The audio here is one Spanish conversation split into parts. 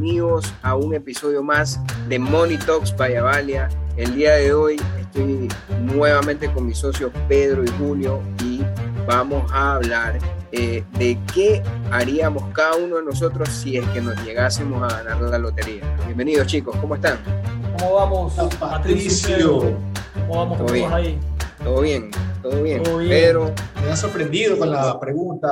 bienvenidos a un episodio más de Money Talks by Avalia. El día de hoy estoy nuevamente con mis socios Pedro y Julio y vamos a hablar eh, de qué haríamos cada uno de nosotros si es que nos llegásemos a ganar la lotería. Bienvenidos chicos, ¿cómo están? ¿Cómo vamos, Patricio? ¿Cómo vamos ¿Todo bien? ahí? Todo bien, todo bien. Todo bien. Pedro, Me ha sorprendido con la pregunta,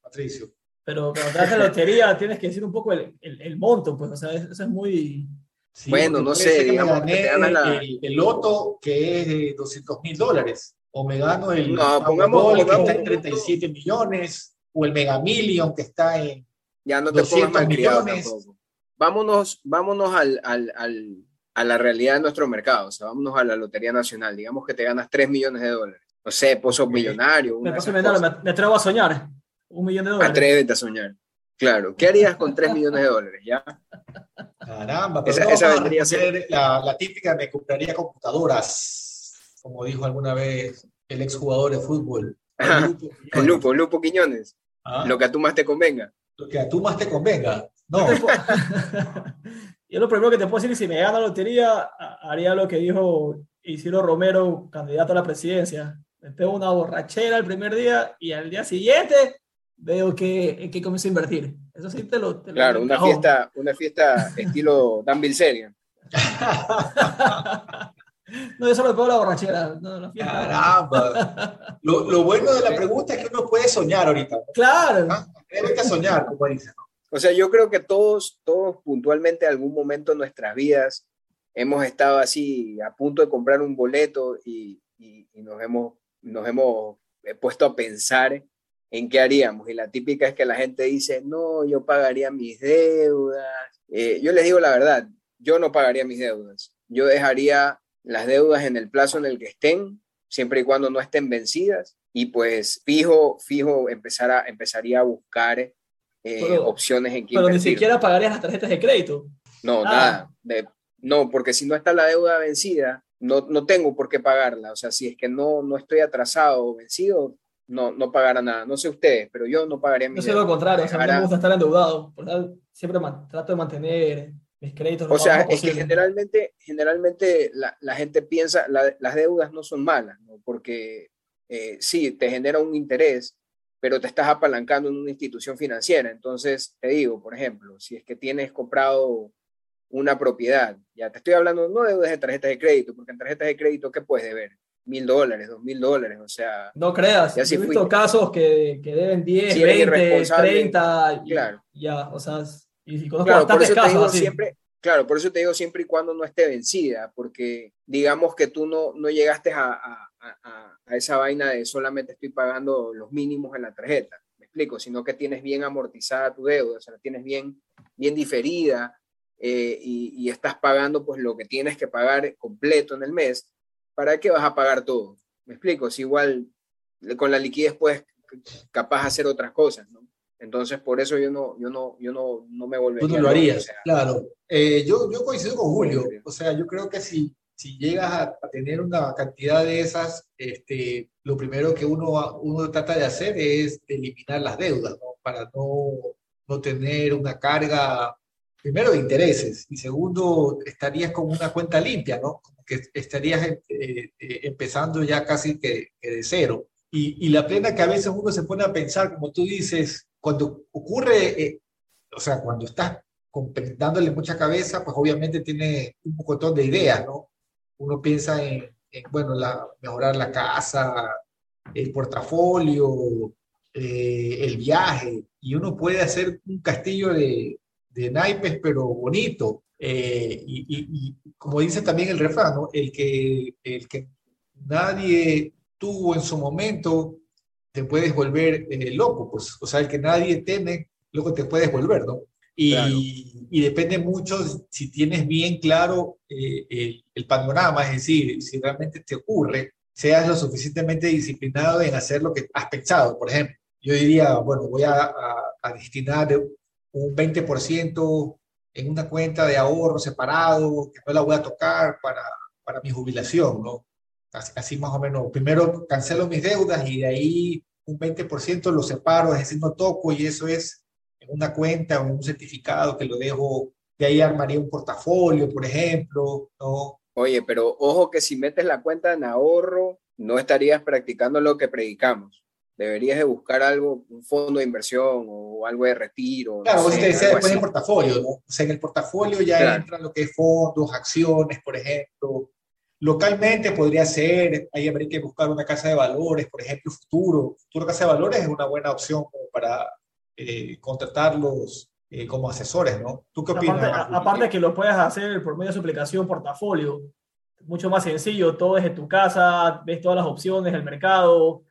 Patricio. Pero cuando te das la lotería tienes que decir un poco el, el, el monto, pues, o sea, eso es muy... Sí, Bueno, no sé, que digamos que te ganas la- el, el loto que es de 200 mil dólares, o me gano el No, pongamos- que pongamos- está en 37 millones, o el Mega Million que está en... ya no te pongas 200 malcriado millones. tampoco. Vámonos, vámonos al, al, al- a la realidad de nuestro mercado, o sea, vámonos a la Lotería Nacional. Digamos que te ganas 3 millones de dólares. No sé, pozo millonario. Me, me, me atrevo a soñar. Un millón de dólares. Atrévete a soñar. Claro, ¿qué harías con 3 millones de dólares? ¿Ya? Caramba, pero Esa- no vendría a ser- la, la típica, me compraría computadoras, como dijo alguna vez el exjugador de fútbol. Ajá, Lupo. El Lupo, Lupo Quiñones, Ah, lo que a tú más te convenga. lo que a tú más te convenga. No, Yo te puedo- Yo lo primero que te puedo decir es si me gano la lotería, haría lo que dijo Isidro Romero, candidato a la presidencia. Me pego una borrachera el primer día y al día siguiente veo que, que comienzo a invertir. Eso sí te lo... te lo Claro, doy una fiesta, una fiesta estilo Dan Bilzerian. no, yo solo pego la borrachera. No, la. Caramba. Lo, lo bueno de la pregunta es que uno puede soñar ahorita. Claro. ¿no? Atrévete a soñar, como dicen. ¿no? O sea, yo creo que todos, todos puntualmente en algún momento de nuestras vidas hemos estado así a punto de comprar un boleto y, y- y nos, hemos, nos hemos eh, puesto a pensar en qué haríamos. Y la típica es que la gente dice, no, yo pagaría mis deudas. Eh, yo les digo la verdad, yo no pagaría mis deudas. Yo dejaría las deudas en el plazo en el que estén, siempre y cuando no estén vencidas. Y pues fijo, fijo, empezar a, empezaría a buscar eh, Pero- opciones en que Pero ni invertir. siquiera pagarías las tarjetas de crédito. No, Ah. nada. De- no, porque si no está la deuda vencida, no, no tengo por qué pagarla. O sea, si es que no, no estoy atrasado o vencido, no, no pagará nada. No sé ustedes, pero yo no pagaría mi Yo soy lo contrario, o sea, a mí no me gusta estar endeudado. Por siempre trato de mantener mis créditos. O sea, es que generalmente, generalmente la, la gente piensa, la- las deudas no son malas, ¿no? porque eh, sí, te genera un interés, pero te estás apalancando en una institución financiera. Entonces, te digo, por ejemplo, si es que tienes comprado una propiedad, ya te estoy hablando no de deudas de tarjetas de crédito, porque en tarjetas de crédito, ¿qué puedes deber? Mil dólares, dos mil dólares, o sea, No creas, he visto casos que, que deben 10, Si eres 20, irresponsable, 30, y, claro. ya, o sea, y, y conozco Claro, por bastantes eso te casos digo así. siempre, claro, por eso te digo siempre y cuando no esté vencida, porque digamos que tú no, no llegaste a, a- a- a esa vaina de solamente estoy pagando los mínimos en la tarjeta, me explico, sino que tienes bien amortizada tu deuda, o sea, la tienes bien, bien diferida eh, y, y estás pagando pues lo que tienes que pagar completo en el mes, ¿para qué vas a pagar todo? Me explico, si igual con la liquidez puedes capaz hacer otras cosas, ¿no? Entonces, por eso yo no, yo no, yo no, no me volvería. Tú no lo harías, o sea, claro. Eh, yo, yo coincido con Julio. Julio. O sea, yo creo que si, si llegas a, a tener una cantidad de esas, este, lo primero que uno, uno trata de hacer es eliminar las deudas, ¿no? Para no, no tener una carga, primero, de intereses y segundo, estarías con una cuenta limpia, ¿no? Como que estarías eh, eh, empezando ya casi que, que de cero. Y, y la plena que a veces uno se pone a pensar, como tú dices, cuando ocurre, eh, o sea, cuando estás dándole mucha cabeza, pues obviamente tiene un montón de ideas, ¿no? Uno piensa en, en, bueno, la, mejorar la casa, el portafolio, eh, el viaje, y uno puede hacer un castillo de, de naipes, pero bonito. Eh, y, y- y como dice también el refrán, ¿no? El que, el que nadie tuvo en su momento, te puedes volver eh, loco, pues, o sea, el que nadie teme, luego te puedes volver, ¿no? Y, Claro. y depende mucho si tienes bien claro eh, el, el panorama, es decir, si realmente te ocurre, seas lo suficientemente disciplinado en hacer lo que has pensado. Por ejemplo, yo diría, bueno, voy a, a- a destinar un 20% en una cuenta de ahorro separado, que no la voy a tocar para, para mi jubilación, ¿no? Así, más o menos. Primero cancelo mis deudas y de ahí un 20% lo separo, es decir, no toco y eso es una cuenta o en un certificado que lo dejo, de ahí armaría un portafolio, por ejemplo, ¿no? Oye, pero ojo que si metes la cuenta en ahorro, no estarías practicando lo que predicamos. Deberías de buscar algo, un fondo de inversión o algo de retiro. Claro, no sé, decía después el portafolio, ¿no? O sea, en el portafolio ya entra lo que es fondos, acciones, por ejemplo. Localmente podría ser, ahí habría que buscar una casa de valores, por ejemplo, Futuro. Futuro Casa de Valores es una buena opción para eh, contratarlos eh, como asesores, ¿no? ¿Tú qué opinas? Aparte, aparte que lo puedes hacer por medio de su aplicación portafolio, mucho más sencillo, todo es en tu casa, ves todas las opciones del mercado,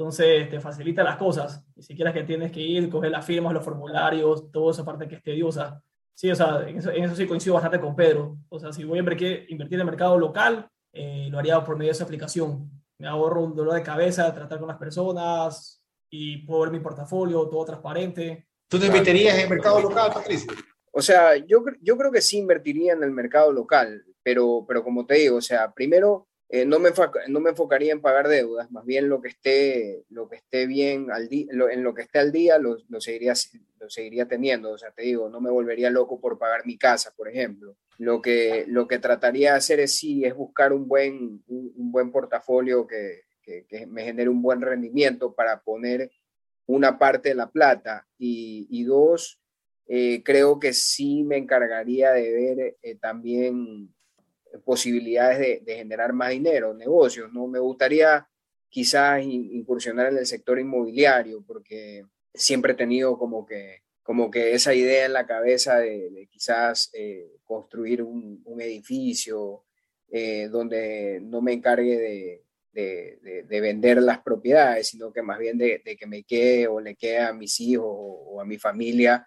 entonces te facilita las cosas. Ni siquiera que tienes que ir, coger las firmas, los formularios, toda esa parte que es tediosa. Sí, o sea, en eso, sí coincido bastante con Pedro. O sea, si voy a invertir, invertir en el mercado local, eh, lo haría por medio de esa aplicación. Me ahorro un dolor de cabeza, tratar con las personas y puedo ver mi portafolio, todo transparente. ¿Tú te invertirías en el mercado local, Patricio? O sea, yo, yo creo que sí invertiría en el mercado local, pero, pero como te digo, o sea, primero eh, no, me no me enfocaría en pagar deudas, más bien lo que esté, lo que esté bien al día, en lo que esté al día lo, lo, seguiría, lo seguiría teniendo. O sea, te digo, no me volvería loco por pagar mi casa, por ejemplo. Lo que, lo que trataría de hacer es sí, es buscar un buen, un, buen portafolio que, que, me genere un buen rendimiento para poner una parte de la plata y, y dos, eh, creo que sí me encargaría de ver eh, también posibilidades de, generar más dinero, negocios. ¿no? Me gustaría quizás incursionar en el sector inmobiliario porque siempre he tenido como que, como que esa idea en la cabeza de, quizás eh, construir un, edificio eh, donde no me encargue de, de, vender las propiedades, sino que más bien de, que me quede o le quede a mis hijos o a mi familia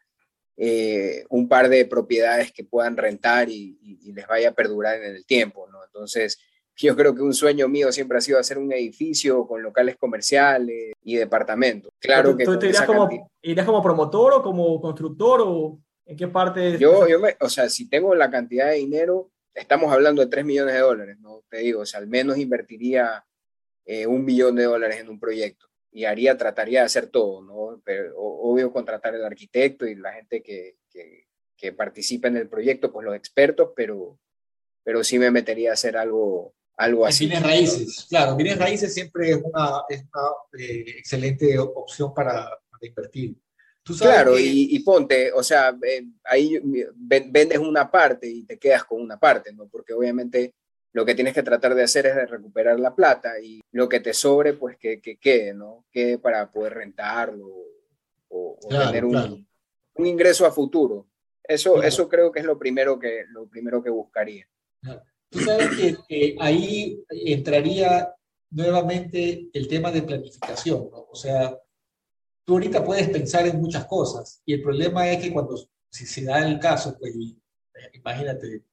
eh, un par de propiedades que puedan rentar y, les vaya a perdurar en el tiempo, ¿no? Entonces, yo creo que un sueño mío siempre ha sido hacer un edificio con locales comerciales y departamentos. Claro que... ¿Tú te irías como, irías como promotor o como constructor o en qué parte? Yo, yo me, o sea, si tengo la cantidad de dinero, estamos hablando de 3 millones de dólares, ¿no? Te digo, o sea, al menos invertiría eh, un millón de dólares en un proyecto y haría, trataría de hacer todo, ¿no? Pero, obvio contratar al arquitecto y la gente que, que, que participa en el proyecto, pues los expertos, pero, pero sí me metería a hacer algo, algo así. Bienes raíces, claro, bienes raíces siempre es una, es una eh, excelente opción para, para invertir. ¿Tú claro, y, y, ponte, o sea, eh, ahí vendes una parte y te quedas con una parte, ¿no? Porque obviamente lo que tienes que tratar de hacer es de recuperar la plata y lo que te sobre, pues que, que quede, ¿no? Quede para poder rentarlo o, tener un, un, ingreso a futuro. Eso, eso creo que es lo primero que, lo primero que buscaría. Tú sabes que ahí entraría nuevamente el tema de planificación, ¿no? O sea, tú ahorita puedes pensar en muchas cosas y el problema es que cuando, si se da el caso, pues imagínate,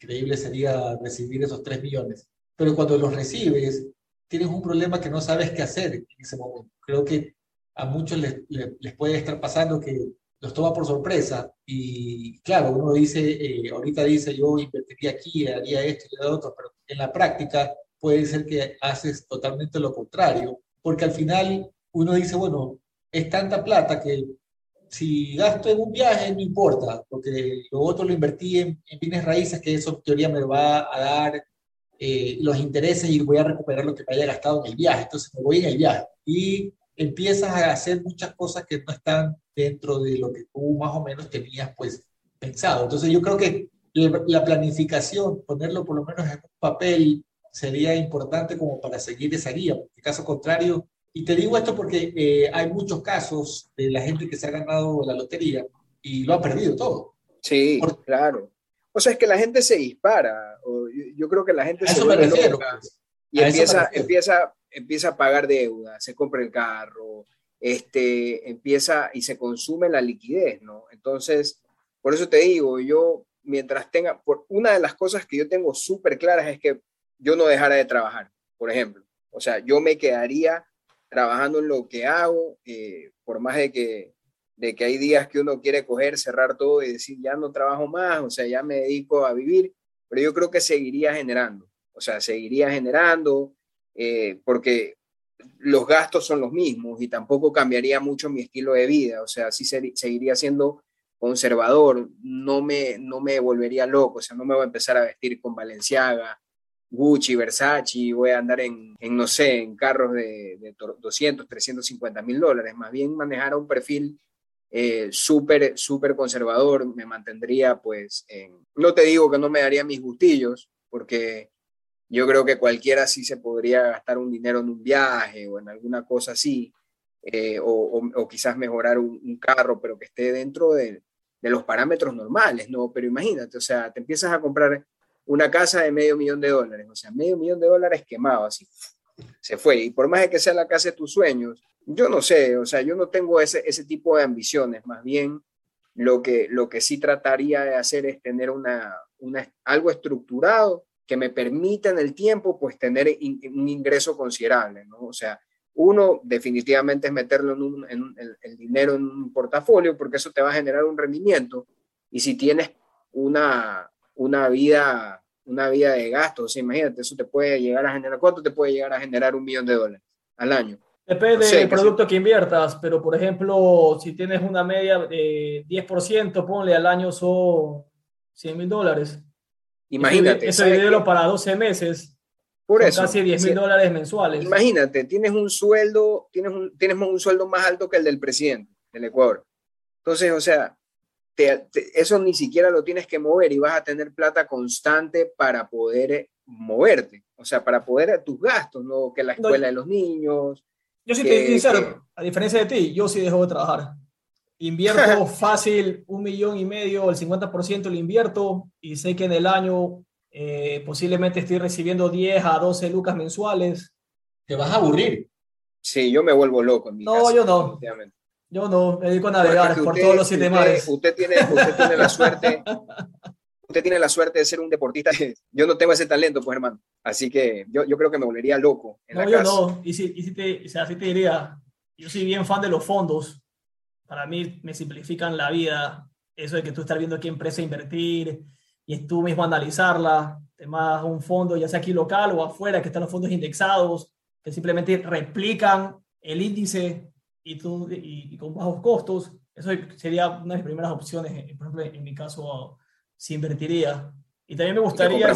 increíble sería recibir esos 3 millones. Pero cuando los recibes, tienes un problema que no sabes qué hacer en ese momento. Creo que a muchos les, puede estar pasando que los toma por sorpresa y claro, uno dice, eh, ahorita dice yo invertiría aquí, haría esto y lo otro, pero en la práctica puede ser que haces totalmente lo contrario, porque al final uno dice, bueno, es tanta plata que si gasto en un viaje, no importa, porque lo otro lo invertí en, bienes raíces, que eso en teoría me va a dar eh, los intereses y voy a recuperar lo que me haya gastado en el viaje. Entonces me voy en el viaje y empiezas a hacer muchas cosas que no están dentro de lo que tú más o menos tenías pues pensado. Entonces yo creo que la planificación, ponerlo por lo menos en un papel, sería importante como para seguir esa guía, porque en caso contrario, y te digo esto porque eh, hay muchos casos de la gente que se ha ganado la lotería y lo ha perdido todo. Sí, claro. O sea, es que la gente se dispara. yo, creo que la gente se pues. y empieza, empieza, empieza a pagar deuda, se compra el carro, este, empieza y se consume la liquidez, ¿no? Entonces, por eso te digo, yo mientras tenga, por una de las cosas que yo tengo súper claras es que yo no dejara de trabajar, por ejemplo. O sea, yo me quedaría trabajando en lo que hago, eh, por más de que, de que hay días que uno quiere coger, cerrar todo y decir, ya no trabajo más, o sea, ya me dedico a vivir, pero yo creo que seguiría generando, o sea, seguiría generando, eh, porque los gastos son los mismos y tampoco cambiaría mucho mi estilo de vida, o sea, sí seguiría siendo conservador, no me, no me volvería loco, o sea, no me voy a empezar a vestir con Valenciaga, Gucci, Versace, voy a andar en, no sé, en carros de, de 200, 350 mil dólares, más bien manejar un perfil eh, súper, súper conservador, me mantendría pues en, no te digo que no me daría mis gustillos, porque yo creo que cualquiera sí se podría gastar un dinero en un viaje o en alguna cosa así, eh, o, quizás mejorar un, carro, pero que esté dentro de, de, los parámetros normales, ¿no? Pero imagínate, o sea, te empiezas a comprar una casa de medio millón de dólares, o sea, medio millón de dólares quemado, así, se fue. Y por más de que sea la casa de tus sueños, yo no sé, o sea, yo no tengo ese, ese tipo de ambiciones, más bien lo que, lo que sí trataría de hacer es tener una, una algo estructurado que me permita en el tiempo pues tener un ingreso considerable, ¿no? O sea, uno definitivamente es meterlo en, el, dinero en un portafolio porque eso te va a generar un rendimiento y si tienes una, una vida una vida de gastos, imagínate, eso te puede llegar a generar, ¿cuánto te puede llegar a generar un millón de dólares al año? Depende del producto que inviertas, pero por ejemplo, si tienes una media de 10%, ponle al año son 100 mil dólares. Imagínate. Eso divídelo para 12 meses. Por eso. Casi 10 mil dólares mensuales. Imagínate, tienes un sueldo, tienes un, tienes un sueldo más alto que el del presidente del Ecuador. Entonces, o sea, eso ni siquiera lo tienes que mover y vas a tener plata constante para poder moverte. O sea, para poder tus gastos, ¿no? Que la escuela de los niños. Yo sí te digo sincero, a diferencia de ti, yo sí dejo de trabajar. Invierto fácil un millón y medio, el 50% lo invierto y sé que en el año eh, posiblemente estoy recibiendo 10 a 12 lucas mensuales. Te vas a aburrir. Sí, yo me vuelvo loco. En mi no, yo no. Yo no, me dedico a navegar por todos los siete mares. Usted tiene, usted tiene la suerte. usted tiene la suerte de ser un deportista. Yo no tengo ese talento, pues, hermano. Así que yo, yo creo que me volvería loco. no, yo no. Y si, y si te, o sea, te diría, yo soy bien fan de los fondos para mí me simplifican la vida. Eso de que tú estás viendo qué empresa invertir y tú mismo analizarla, temas un fondo, ya sea aquí local o afuera, que están los fondos indexados, que simplemente replican el índice y, tú, y, con bajos costos. Eso sería una de mis primeras opciones. Por ejemplo, en mi caso, si invertiría. Y también me gustaría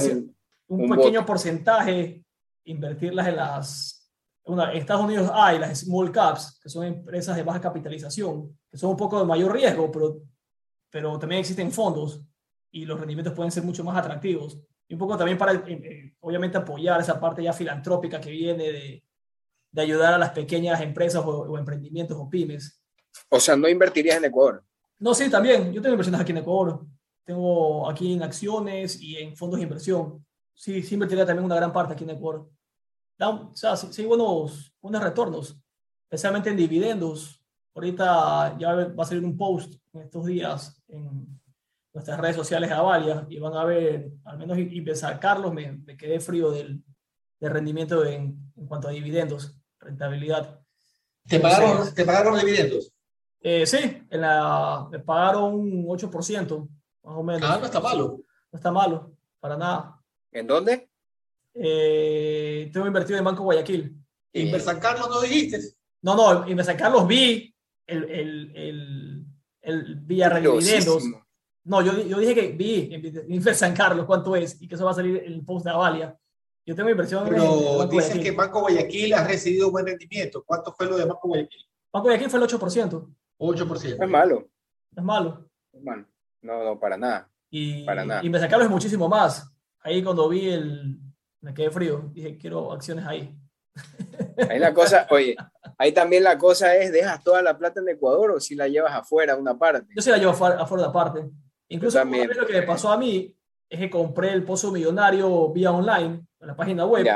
un, pequeño porcentaje invertirlas en las en Estados Unidos hay las small caps, que son empresas de baja capitalización, que son un poco de mayor riesgo, pero, pero también existen fondos y los rendimientos pueden ser mucho más atractivos. Y un poco también para, eh, eh, obviamente, apoyar esa parte ya filantrópica que viene de, de ayudar a las pequeñas empresas o, emprendimientos o pymes. O sea, ¿no invertirías en Ecuador? No, sí, también. Yo tengo inversiones aquí en Ecuador. Tengo aquí en acciones y en fondos de inversión. Sí, sí invertiría también una gran parte aquí en Ecuador da o sea, sí, buenos, buenos retornos, especialmente en dividendos. Ahorita ya va a salir un post en estos días en nuestras redes sociales de Avalia y van a ver, al menos y, pensar, Carlos, me, me, quedé frío del, del rendimiento en, en, cuanto a dividendos, rentabilidad. ¿Te pagaron, ¿te pagaron dividendos? Eh, sí, en la, me pagaron un 8%, más o menos. Ah, no está malo. No está malo, para nada. ¿En dónde? eh, tengo invertido en Banco Guayaquil. ¿Y San Carlos no dijiste? No, no, en San Carlos vi el, el, el, el vía dividendos. No, yo, yo, dije que vi en San Carlos cuánto es y que eso va a salir en el post de Avalia. Yo tengo inversión Pero en dicen que Banco Guayaquil ha recibido buen rendimiento. ¿Cuánto fue lo de Banco Guayaquil? Banco Guayaquil fue el 8%. 8%. Es malo. Es malo. Es malo. No, no, para nada. Y, para nada. y Carlos es muchísimo más. Ahí cuando vi el, me quedé frío. Dije, quiero acciones ahí. Ahí la cosa, oye, ahí también la cosa es, ¿dejas toda la plata en Ecuador o si la llevas afuera, una parte? Yo sí la llevo afuera, afuera de parte. Incluso lo que me pasó a mí es que compré el pozo millonario vía online, en la página web.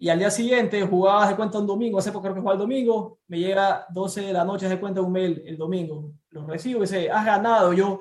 Y al día siguiente jugaba de cuenta un domingo, hace poco creo que jugaba el domingo, me llega 12 de la noche de cuenta un mail el domingo. Lo recibo y dice, has ganado. Yo,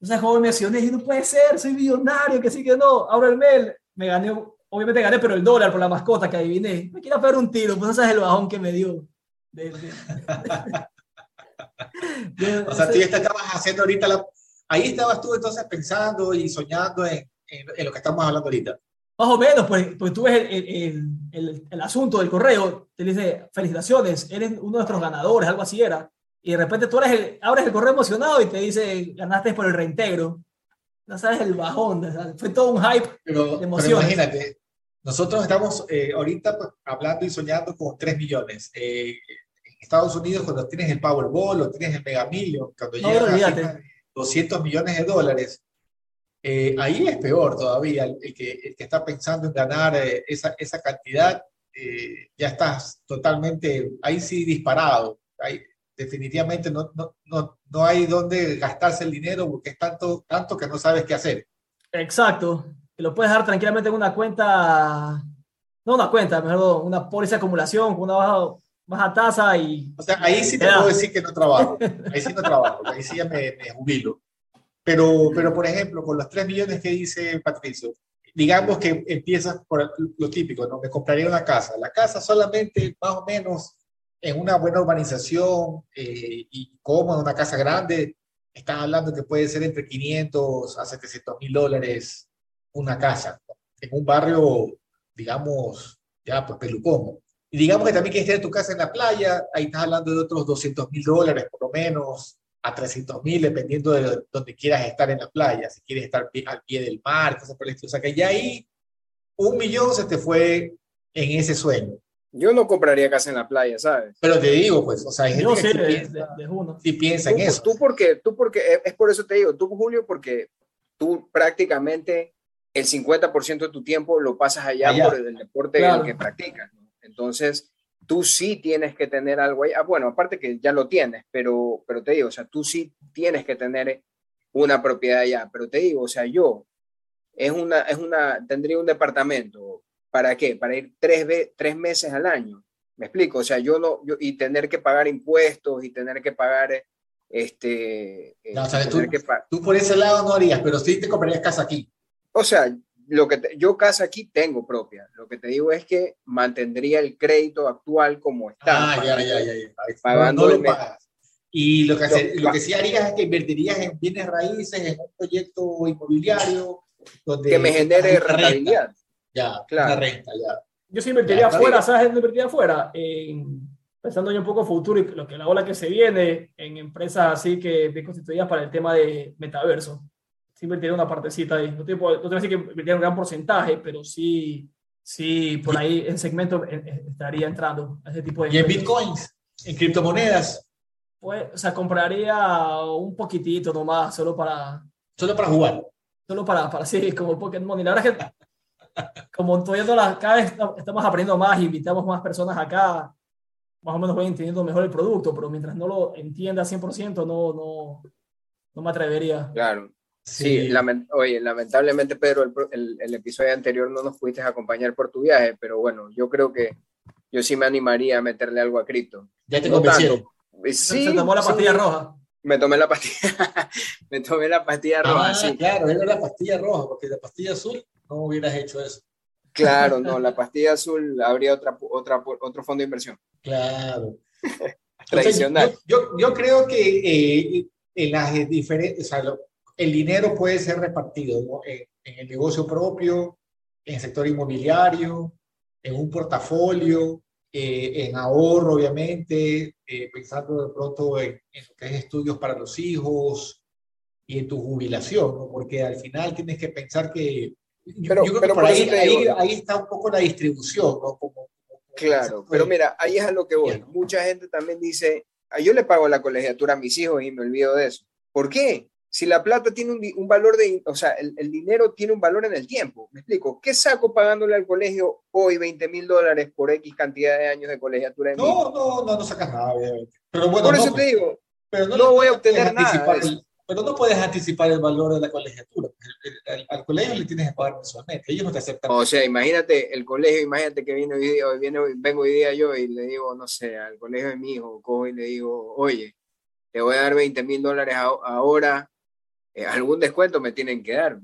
o sea, joven me accioné, y no puede ser, soy millonario, que sí que no. Abro el mail, me gané, obviamente gané, pero el dólar por la mascota que adiviné. Me quiero pegar un tiro, pues ese es el bajón que me dio. o sea, tú ya estabas haciendo ahorita la... Ahí estabas tú entonces pensando y soñando en, en, lo que estamos hablando ahorita. Más o menos, pues, pues tú ves el, el, el, el, asunto del correo, te dice, felicitaciones, eres uno de nuestros ganadores, algo así era. Y de repente tú eres el, abres el correo emocionado y te dice, ganaste por el reintegro. No sabes el bajón, fue todo un hype pero, de emociones. Pero imagínate, nosotros estamos eh, ahorita pues, hablando y soñando con 3 millones. Eh, en Estados Unidos, cuando tienes el Powerball o tienes el Mega Million, cuando no, llegas 200 millones de dólares, eh, ahí es peor todavía. El, que, que, está pensando en ganar eh, esa, esa, cantidad, eh, ya estás totalmente, ahí sí disparado. Ahí, definitivamente no, no, no, no hay dónde gastarse el dinero porque es tanto, tanto que no sabes qué hacer. Exacto lo puedes dejar tranquilamente en una cuenta, no una cuenta, mejor una póliza de acumulación con una baja, baja tasa y... O sea, ahí sí te puedo decir que no trabajo, ahí sí no trabajo, ahí sí ya me, me jubilo. Pero, pero, por ejemplo, con los 3 millones que dice Patricio, digamos que empiezas por lo típico, ¿no? Me compraría una casa. La casa solamente más o menos en una buena urbanización eh, y cómoda, una casa grande, están hablando que puede ser entre 500 a 700 mil dólares una casa en un barrio, digamos, ya pues pelucón. Y digamos que también quieres tener tu casa en la playa, ahí estás hablando de otros 200 mil dólares por lo menos, a 300 mil, dependiendo de donde quieras estar en la playa, si quieres estar al pie del mar, cosas por el estilo. O sea que ya ahí un millón se te fue en ese sueño. Yo no compraría casa en la playa, ¿sabes? Pero te digo, pues, o sea, hay gente que de, piensa, de, uno. sí piensa en eso. Tú porque, tú porque, es por eso te digo, tú Julio, porque tú prácticamente el 50% de tu tiempo lo pasas allá, allá. por el deporte claro. que practicas. Entonces, tú sí tienes que tener algo ahí. Ah, bueno, aparte que ya lo tienes, pero, pero te digo, o sea, tú sí tienes que tener una propiedad allá. Pero te digo, o sea, yo es una, es una, tendría un departamento. ¿Para qué? Para ir tres, tres meses al año. Me explico, o sea, yo no, yo, y tener que pagar impuestos y tener que pagar, este... No, o sea, tú, tú por ese lado no harías, pero sí te comprarías casa aquí. O sea, lo que te, yo casa aquí tengo propia. Lo que te digo es que mantendría el crédito actual como está. Ah, ya, ya, ya, ya. Pagando no, no lo pagas. Y lo que, hace, lo, lo que sí harías es que invertirías en bienes raíces, en un proyecto inmobiliario. Donde que me genere rentabilidad. Renta. Ya, claro. Renta, ya. Yo sí invertiría afuera, ¿sabes dónde invertiría afuera? En, pensando ya un poco futuro y lo que la ola que se viene en empresas así que bien constituidas para el tema de metaverso sí invertiría una partecita ahí. No te, no te voy a decir que invertiría un gran porcentaje, pero sí, sí por ahí en segmento estaría entrando a ese tipo de... ¿Y en bitcoins? ¿En criptomonedas? Pues, o sea, compraría un poquitito nomás, solo para... Solo para jugar. Solo para, para sí, como Pokémon. Y la verdad es que, como todavía la, cada vez estamos aprendiendo más, invitamos más personas acá, más o menos voy entendiendo mejor el producto, pero mientras no lo entienda 100%, no, no, no me atrevería. Claro. Sí, sí lament oye, lamentablemente, Pedro, el, el, el, episodio anterior no nos pudiste acompañar por tu viaje, pero bueno, yo creo que yo sí me animaría a meterle algo a cripto. Ya te no convencieron. Sí, se tomó la pastilla sí. roja. Me tomé la pastilla, me tomé la pastilla roja, ah, sí. Claro, era la pastilla roja, porque la pastilla azul no hubieras hecho eso. Claro, no, la pastilla azul habría otra, otra, otro fondo de inversión. Claro. Tradicional. Entonces, yo, yo, yo, creo que eh, en las diferentes, o sea, lo, el dinero puede ser repartido ¿no? en, en, el negocio propio, en el sector inmobiliario, en un portafolio, eh, en ahorro, obviamente, eh, pensando de pronto en, en, lo que es estudios para los hijos y en tu jubilación, ¿no? porque al final tienes que pensar que... Pero, yo creo pero que por ahí, ahí, ahí, está un poco la distribución, ¿no? Como, claro, pero mira, ahí es a lo que voy. Mucha gente también dice, yo le pago la colegiatura a mis hijos y me olvido de eso. ¿Por qué? Si la plata tiene un, un valor de, o sea, el, el, dinero tiene un valor en el tiempo, me explico, ¿qué saco pagándole al colegio hoy 20 mil dólares por X cantidad de años de colegiatura? no, no, no, no sacas nada, obviamente. Pero bueno, por eso no, te digo, pero no, no voy a obtener nada. El, pero no puedes anticipar el valor de la colegiatura. Al, al, colegio le tienes que pagar mensualmente, ellos no te aceptan. O sea, imagínate el colegio, imagínate que vino hoy día, hoy viene, vengo hoy día yo y le digo, no sé, al colegio de mi hijo, cojo y le digo, oye, te voy a dar 20 mil dólares ahora eh, algún descuento me tienen que dar.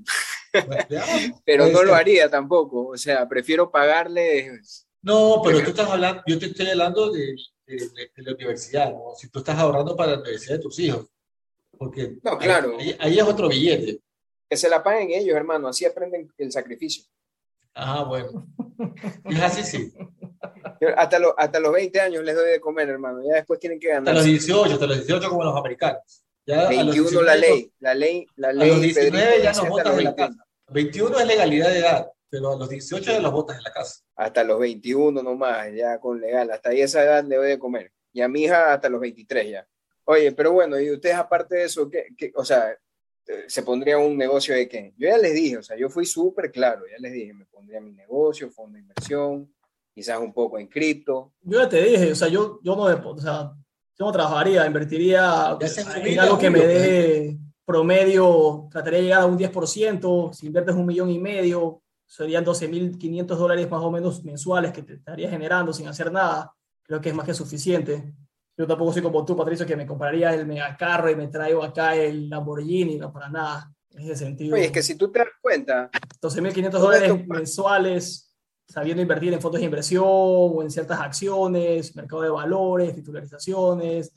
pero no lo haría tampoco, o sea, prefiero pagarle. No, pero tú estás hablando, yo te estoy hablando de, de, de, de la universidad, ¿no? Si tú estás ahorrando para la universidad de tus hijos, porque no, claro. ahí, ahí es otro billete. Que se la paguen ellos, hermano, así aprenden el sacrificio. Ah, bueno. Es así, sí. hasta, hasta los 20 años les doy de comer, hermano. Ya después tienen que ganar. Hasta los 18, hasta los 18 como los americanos. Ya 21 la ley, la ley, la ley. A los 19 ya no votas en la casa. 21 es legalidad de edad, pero a los 18 ya los votas en la casa. Hasta los 21 nomás, ya con legal. Hasta ahí esa edad le doy de comer. Y a mi hija hasta los 23 ya. Oye, pero bueno, y ustedes aparte de eso, ¿qué, qué, o sea, se pondría un negocio de qué? Yo ya les dije, o sea, yo fui súper claro, ya les dije, me pondría mi negocio, fondo de inversión, quizás un poco en cripto. Yo ya te dije, o sea, yo, yo no, o sea, yo no trabajaría, invertiría en algo que me dé promedio, trataría de llegar a un 10%, si inviertes un millón y medio, serían 12.500 dólares más o menos mensuales que te estaría generando sin hacer nada. Creo que es más que suficiente. Yo tampoco soy como tú, Patricio, que me compraría el megacarro y me traigo acá el Lamborghini, no para nada. En ese sentido. Oye, es que si tú te das cuenta. 12.500 dólares mensuales, sabiendo invertir en fondos de inversión o en ciertas acciones, mercado de valores, titularizaciones,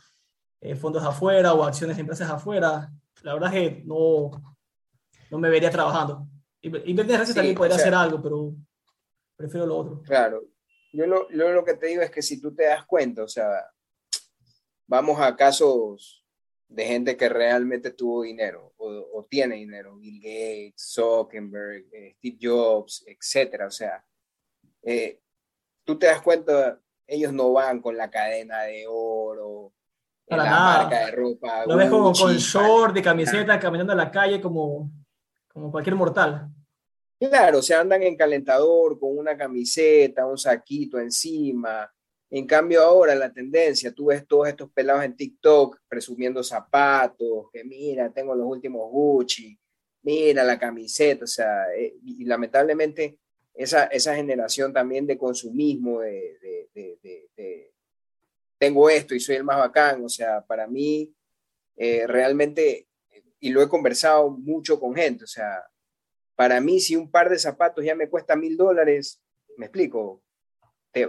eh, fondos afuera o acciones de empresas afuera, la verdad es que no, no me vería trabajando. Invertir en sí, también podría hacer algo, pero prefiero lo otro. Claro. Yo lo, yo lo que te digo es que si tú te das cuenta, o sea, vamos a casos de gente que realmente tuvo dinero o, tiene dinero, Bill Gates, Zuckerberg, eh, Steve Jobs, etcétera. O sea, eh, tú te das cuenta, ellos no van con la cadena de oro, la marca de ropa. Lo ves como con short, de camiseta, caminando en la calle como, como cualquier mortal. Claro, se andan en calentador con una camiseta, un saquito encima, en cambio ahora la tendencia, tú ves todos estos pelados en TikTok presumiendo zapatos, que mira, tengo los últimos Gucci, mira la camiseta, o sea, eh, y lamentablemente esa, esa generación también de consumismo, de, tengo esto y soy el más bacán, o sea, para mí eh, realmente, y lo he conversado mucho con gente, o sea, para mí si un par de zapatos ya me cuesta mil dólares, me explico,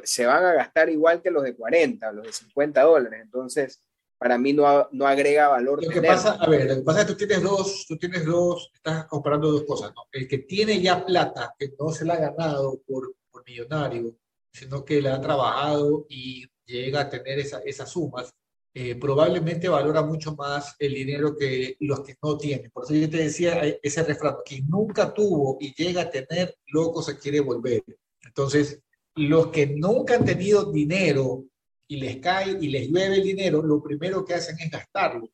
se van a gastar igual que los de 40, los de 50 dólares. Entonces, para mí no, no agrega valor. Lo que pasa, a ver, lo que pasa es que tú tienes dos, tú tienes dos, estás comparando dos cosas, ¿no? El que tiene ya plata, que no se la ha ganado por, por millonario, sino que la ha trabajado y llega a tener esa, esas sumas, eh, probablemente valora mucho más el dinero que los que no tienen. Por eso yo te decía ese refrán, que nunca tuvo y llega a tener, loco se quiere volver. Entonces, los que nunca han tenido dinero y les cae y les llueve el dinero, lo primero que hacen es gastarlo.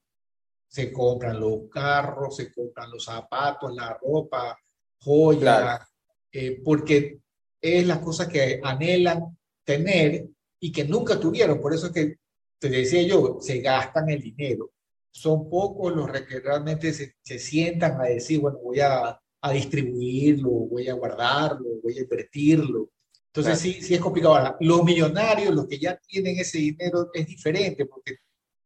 Se compran los carros, se compran los zapatos, la ropa, joyas, eh, porque es las cosas que anhelan tener y que nunca tuvieron. Por eso es que te decía yo, se gastan el dinero. Son pocos los que realmente se, se sientan a decir, bueno, voy a, a distribuirlo, voy a guardarlo, voy a invertirlo. Entonces sí, sí es complicado. Ahora, los millonarios, los que ya tienen ese dinero, es diferente, porque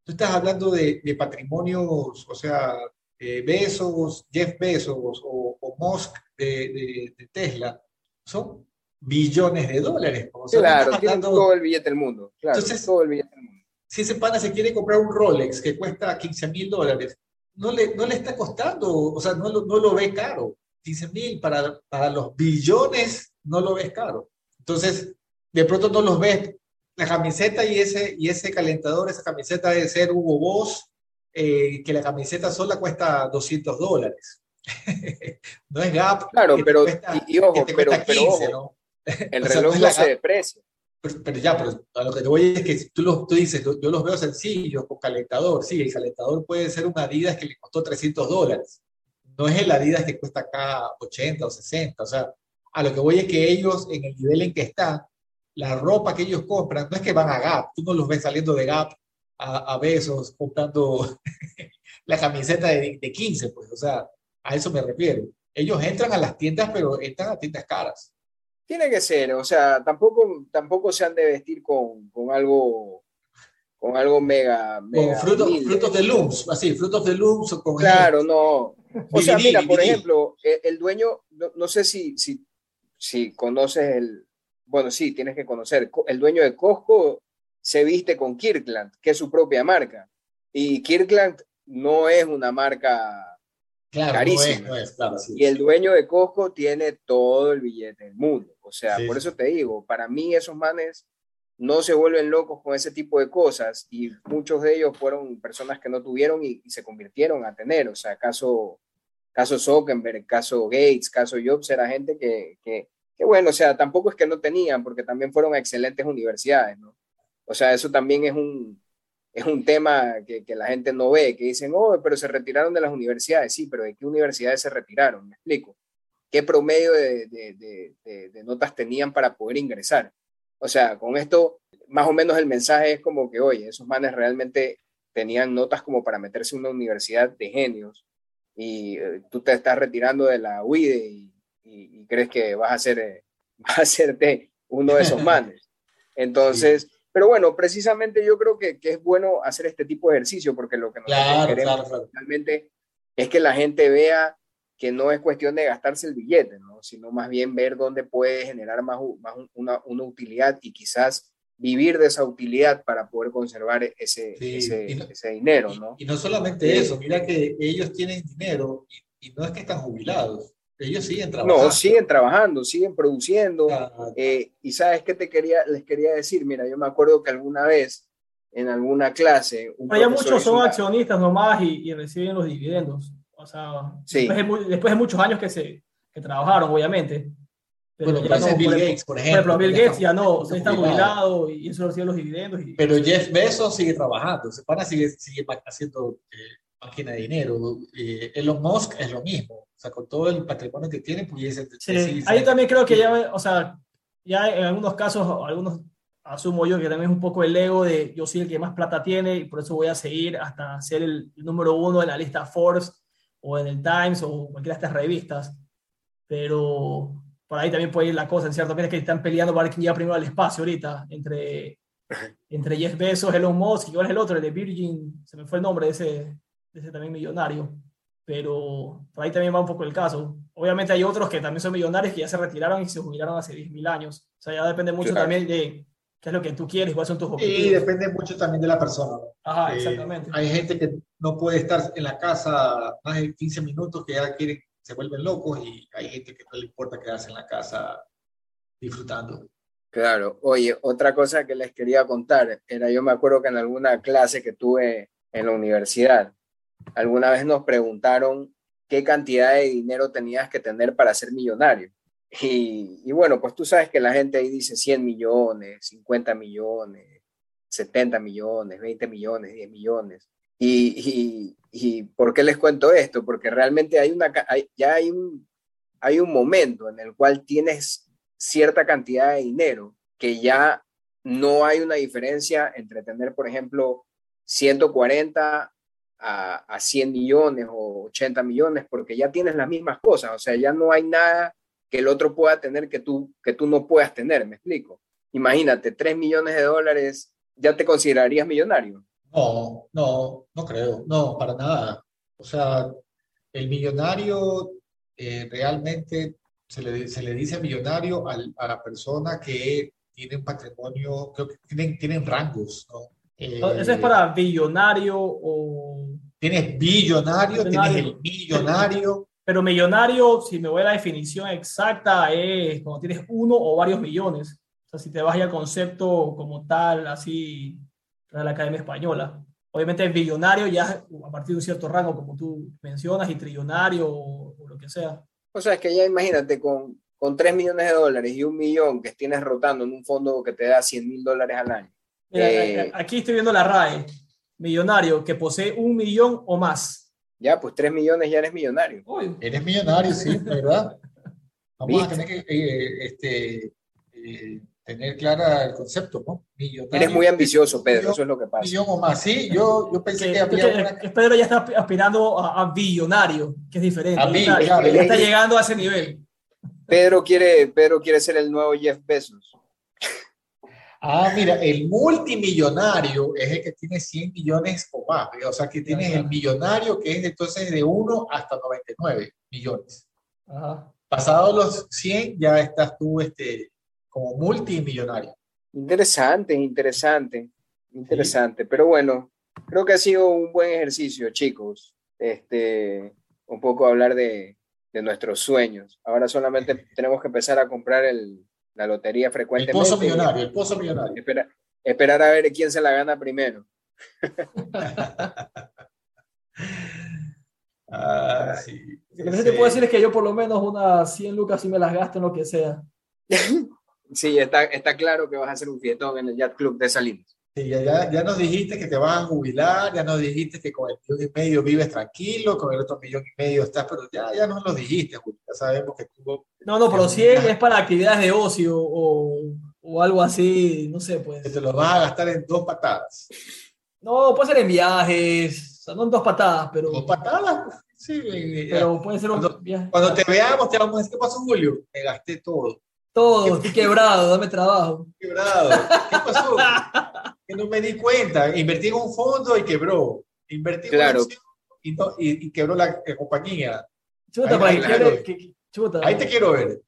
tú estás hablando de, de patrimonios, o sea, eh, Bezos, Jeff Bezos o, o Musk de, de, Tesla, son billones de dólares. O sea, claro, tienen todo el billete del mundo. Claro, entonces, todo el billete del mundo. Si ese pana se quiere comprar un Rolex que cuesta 15 mil dólares, no le, no le está costando, o sea, no, no lo ve caro. 15 mil para, para los billones no lo ves caro. Entonces, de pronto no los ves. La camiseta y ese, y ese calentador, esa camiseta debe ser Hugo Boss, eh, que la camiseta sola cuesta 200 dólares. no es Gap. Claro, pero, y, ojo, pero, ¿no? el reloj no se deprecia. Pero, ya, pero a lo que te voy es que tú, los, tú dices, yo los veo sencillos, con calentador. Sí, el calentador puede ser un Adidas que le costó 300 dólares. No es el Adidas que cuesta acá 80 o 60. O sea, a lo que voy es que ellos, en el nivel en que están, la ropa que ellos compran, no es que van a Gap, tú no los ves saliendo de Gap a, a besos comprando la camiseta de, de 15, pues, o sea, a eso me refiero. Ellos entran a las tiendas, pero entran a tiendas caras. Tiene que ser, o sea, tampoco, tampoco se han de vestir con, con algo con algo mega, con frutos, frutos de looms, así, frutos de looms. Con claro, no. O sea, mira, por ejemplo, el, el dueño, no, no, sé si, si si conoces el, bueno, sí, tienes que conocer, el dueño de Costco se viste con Kirkland, que es su propia marca. Y Kirkland no es una marca Claro, carísimas. no es, no es, claro, sí, Y el dueño de Costco tiene todo el billete del mundo. O sea, Sí, por eso te digo, para mí esos manes no se vuelven locos con ese tipo de cosas y muchos de ellos fueron personas que no tuvieron y, y se convirtieron a tener. O sea, caso, caso Zuckerberg, caso Gates, caso Jobs, era gente que, que, que, bueno, o sea, tampoco es que no tenían, porque también fueron excelentes universidades, ¿no? O sea, eso también es un, es un tema que, que la gente no ve, que dicen, oh, pero se retiraron de las universidades. Sí, pero ¿de qué universidades se retiraron? Me explico. ¿Qué promedio de, de, de, de notas tenían para poder ingresar? O sea, con esto, más o menos el mensaje es como que, oye, esos manes realmente tenían notas como para meterse en una universidad de genios y eh, tú te estás retirando de la UIDE y, y- y crees que vas a ser, eh, vas a hacerte uno de esos manes. Entonces, pero bueno, precisamente yo creo que, que es bueno hacer este tipo de ejercicio porque lo que nosotros Claro, queremos claro, claro. realmente es que la gente vea que no es cuestión de gastarse el billete, ¿no? sino más bien ver dónde puede generar más, más un- una, una utilidad y quizás vivir de esa utilidad para poder conservar ese, Sí, ese, y no- ese dinero, ¿no? Y, y no solamente eso, mira que ellos tienen dinero y, y no es que están jubilados, ellos siguen trabajando. No, siguen trabajando, siguen produciendo. Eh, y sabes qué te quería, les quería decir, mira, yo me acuerdo que alguna vez en alguna clase, un profesor muchos son una- accionistas nomás y, y reciben los dividendos. O sea, Sí. después, de, después de muchos años que, se, que trabajaron, obviamente. Pero bueno, ese no, Bill por ejemplo- Gates, por ejemplo. Bill Gates ya no, o sea, está jubilado. y eso recibe los dividendos. Y, Pero Jeff Bezos sigue trabajando, se para sigue, sigue haciendo eh, máquina de dinero. Eh, Elon Musk es lo mismo, o sea, con todo el patrimonio que tiene, pudiese Sí, ahí también creo que ya, o sea, ya en algunos casos, algunos asumo yo que también es un poco el ego de yo soy el que más plata tiene y por eso voy a seguir hasta ser el, número uno en la lista Forbes o en el Times o cualquiera de estas revistas. Pero por ahí también puede ir la cosa, en cierto es que están peleando para ver quién llega primero al espacio ahorita, entre, entre Jeff Bezos, Elon Musk y cuál es el otro, el de Virgin, se me fue el nombre de ese, de ese también millonario pero por ahí también va un poco el caso. Obviamente hay otros que también son millonarios que ya se retiraron y se jubilaron hace 10.000 años. O sea, ya depende mucho Claro. también de qué es lo que tú quieres, cuáles son tus Y objetivos. depende mucho también de la persona. Ajá, Eh, exactamente. hay gente que no puede estar en la casa más de 15 minutos, que ya quieren, se vuelven locos, y hay gente que no le importa quedarse en la casa disfrutando. Claro, oye, otra cosa que les quería contar era, yo me acuerdo que en alguna clase que tuve en la universidad, alguna vez nos preguntaron qué cantidad de dinero tenías que tener para ser millonario. Y, y bueno, pues tú sabes que la gente ahí dice 100 millones, 50 millones, 70 millones, 20 millones, 10 millones. Y, y, y ¿por qué les cuento esto? Porque realmente hay una, ya hay un, hay un momento en el cual tienes cierta cantidad de dinero que ya no hay una diferencia entre tener, por ejemplo, 140 a, a 100 millones o 80 millones, porque ya tienes las mismas cosas, o sea, ya no hay nada que el otro pueda tener que tú, que tú no puedas tener, me explico. Imagínate, 3 millones de dólares, ¿ya te considerarías millonario? No, no, no creo, no, para nada. O sea, el millonario eh, realmente se le, se le dice millonario al- a la persona que tiene un patrimonio, creo que tienen, tienen rangos, ¿no? Eh, ¿Ese es para billonario o...? Tienes billonario, tienes Millonario. el millonario. Pero millonario, si me voy a la definición exacta, es cuando tienes uno o varios millones. O sea, si te vas ya al concepto como tal, así, de la Academia Española. Obviamente el billonario ya a partir de un cierto rango, como tú mencionas, y trillonario o, o lo que sea. O sea, es que ya imagínate, con, con 3 millones de dólares y un millón que tienes rotando en un fondo que te da 100 mil dólares al año. Mira, Eh, aquí estoy viendo la RAE. Millonario que posee un millón o más. Ya, pues 3 millones ya eres millonario. Uy, Eres millonario, sí, ¿verdad? Vamos a ¿Viste? tener que eh, este, eh, tener clara el concepto, ¿no? Millonario. Eres muy ambicioso, Pedro, millón- eso es lo que pasa. millón o más. Sí, yo, yo pensé que, que había que- una... que Pedro ya está aspirando a, a billonario, que es diferente. A Ya está- claro, ya está ya- llegando a ese nivel. Pedro quiere, Pedro quiere ser el nuevo Jeff Bezos. Ah, mira, el multimillonario es el que tiene 100 millones o más. ¿ve? O sea, que tienes Ajá. el millonario que es entonces de 1 hasta 99 millones. Ajá. Pasados los 100 ya estás tú este, como multimillonario. Interesante, interesante, interesante. Pero bueno, creo que ha sido un buen ejercicio, chicos. Este, un poco hablar de, de nuestros sueños. Ahora solamente tenemos que empezar a comprar el, la lotería El frecuentemente. pozo millonario, el pozo millonario. Espera- esperar a ver quién se la gana primero. Ah, sí. Lo que sí te puedo decir es que yo por lo menos unas 100 lucas sí me las gasto en lo que sea. Sí, está, está claro que vas a hacer un fietón en el Yacht Club de Salinas. Sí, ya, ya, ya nos dijiste que te vas a jubilar, ya nos dijiste que con el millón y medio vives tranquilo, con el otro millón y medio estás, pero ya, ya nos lo dijiste, Julio. Ya sabemos que tú No, no, pero 100 es para actividades de ocio o, o algo así, no sé, pues. que te lo vas a gastar en dos patadas. No, puede ser en viajes, o sea, no en dos patadas, pero, ¿Dos patadas? Sí, ya. pero puede ser un Cuando- viaje. Cuando te veamos, te vamos a decir, ¿qué pasó, Julio? Me gasté todo. Todo, estoy quebrado, dame trabajo. Quebrado. ¿Qué pasó? que no me di cuenta. Invertí en un fondo y quebró. Invertí en Claro. y, no- y- y quebró la compañía. Chuta, Ahí, que- chuta. Ahí te quiero ver.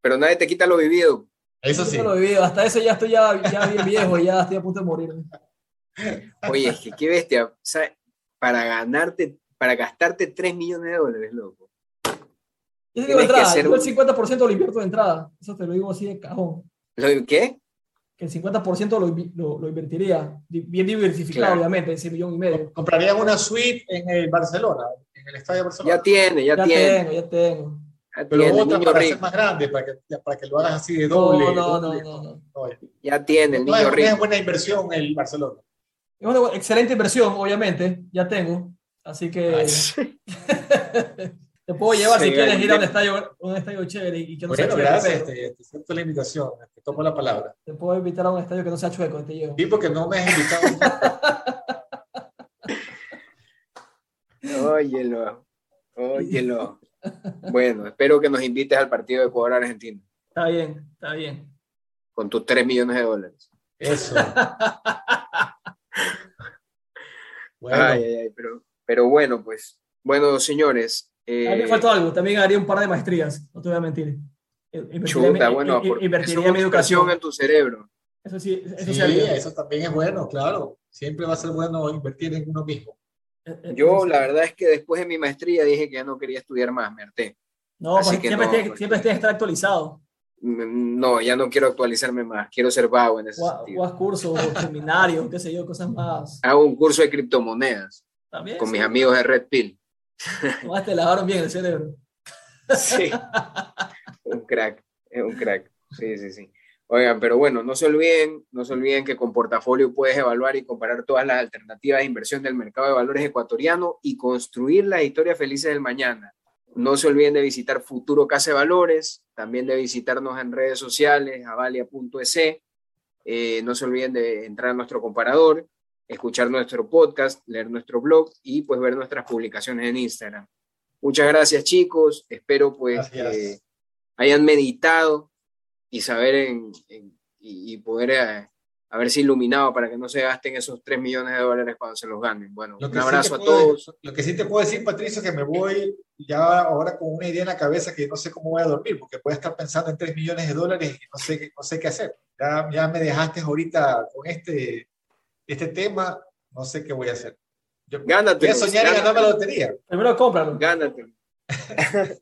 Pero nadie te quita lo vivido. Eso sí. lo vivido, hasta eso ya estoy ya, ya bien viejo, ya estoy a punto de morir. Oye, es que qué bestia. O sea, para ganarte, para gastarte 3 millones de dólares, loco. Yo digo Tienes que entrada, hacer yo el un- 50% lo invierto de entrada, eso te lo digo así de cajón. ¿Lo- ¿Qué? Que el 50% lo, lo, lo invertiría, bien diversificado, Claro. obviamente, ese millón y medio. Comprarías una suite en el Barcelona, en el estadio de Barcelona. Ya tiene, ya, Ya tiene. tengo, ya tengo. ya pero tiene, otra para rico. ser más grande, para que, para que lo hagas así de No, doble. no, no, doble. no, no. No, Ya tiene, el no niño es, no es rico. buena inversión el Barcelona. Es una excelente inversión, obviamente, ya tengo. Así que te puedo llevar Sí, si quieres ir a un estadio, un estadio chévere y que no sea Bueno, chueco. gracias, te, te acepto la invitación, te tomo la palabra. Te puedo invitar a un estadio que no sea chueco, te llevo. Sí, porque no me has invitado. Óyelo, óyelo. Bueno, espero que nos invites al partido de Ecuador-Argentina Está bien, está bien. con tus 3 millones de dólares. Eso. Bueno, Ay, ay, ay, pero, pero bueno, pues. Bueno, señores. Eh, A mí me faltó algo, también haría un par de maestrías, no te voy a mentir. Invertiría chuta, mi- bueno, invertiría es mi educación. en tu cerebro. Eso sí, eso sí, eso también es bueno, claro. Siempre va a ser bueno invertir en uno mismo. Eh, eh, Yo, la verdad es que después de mi maestría dije que ya no quería estudiar más, me harté. No, así que siempre, no, tienes- siempre tienes que estar actualizado. Mm, No, ya no quiero actualizarme más, quiero ser vago en ese O, o sentido. haz cursos, o seminarios, qué sé yo, cosas más. Hago un curso de criptomonedas También. con sí. mis amigos de Red Pill. Nomás te lavaron bien el cerebro. Sí. un crack, es un crack. Sí, sí, sí. Oigan, pero bueno, no se olviden, no se olviden que con portafolio puedes evaluar y comparar todas las alternativas de inversión del mercado de valores ecuatoriano y construir las historias felices del mañana. No se olviden de visitar Futuro Casa de Valores, también de visitarnos en redes sociales, avalia.es. Eh, no se olviden de entrar a nuestro comparador, escuchar nuestro podcast, leer nuestro blog y pues ver nuestras publicaciones en Instagram. Muchas gracias chicos, espero pues que hayan meditado y saber en, en- y, y poder eh, haberse iluminado para que no se gasten esos 3 millones de dólares cuando se los ganen. Bueno, un que, sí abrazo te a puedo, todos. lo que sí te puedo decir, Patricio, que me voy ya ahora con una idea en la cabeza que no sé cómo voy a dormir, porque voy a estar pensando en 3 millones de dólares y no sé, no sé qué hacer. Ya, ya me dejaste ahorita con este, este tema, no sé qué voy a hacer. Yo voy Gánatelo, a soñar en ganarme la lotería. Primero cómpralo. Gánatelo.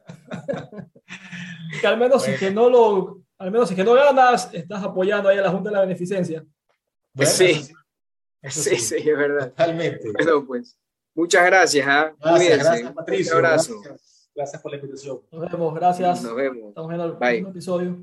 Que al menos si Bueno. que no lo, al menos si que no ganas, estás apoyando ahí a la Junta de la Beneficencia. Bueno, Sí. eso eso Sí, sí, es verdad. Totalmente. Bueno, pues, muchas gracias. ¿ah? Gracias, Cuídense. gracias, Un Patricio. abrazo. Gracias, gracias por la invitación. Nos vemos, gracias. Nos vemos. Estamos viendo el Bye. próximo episodio.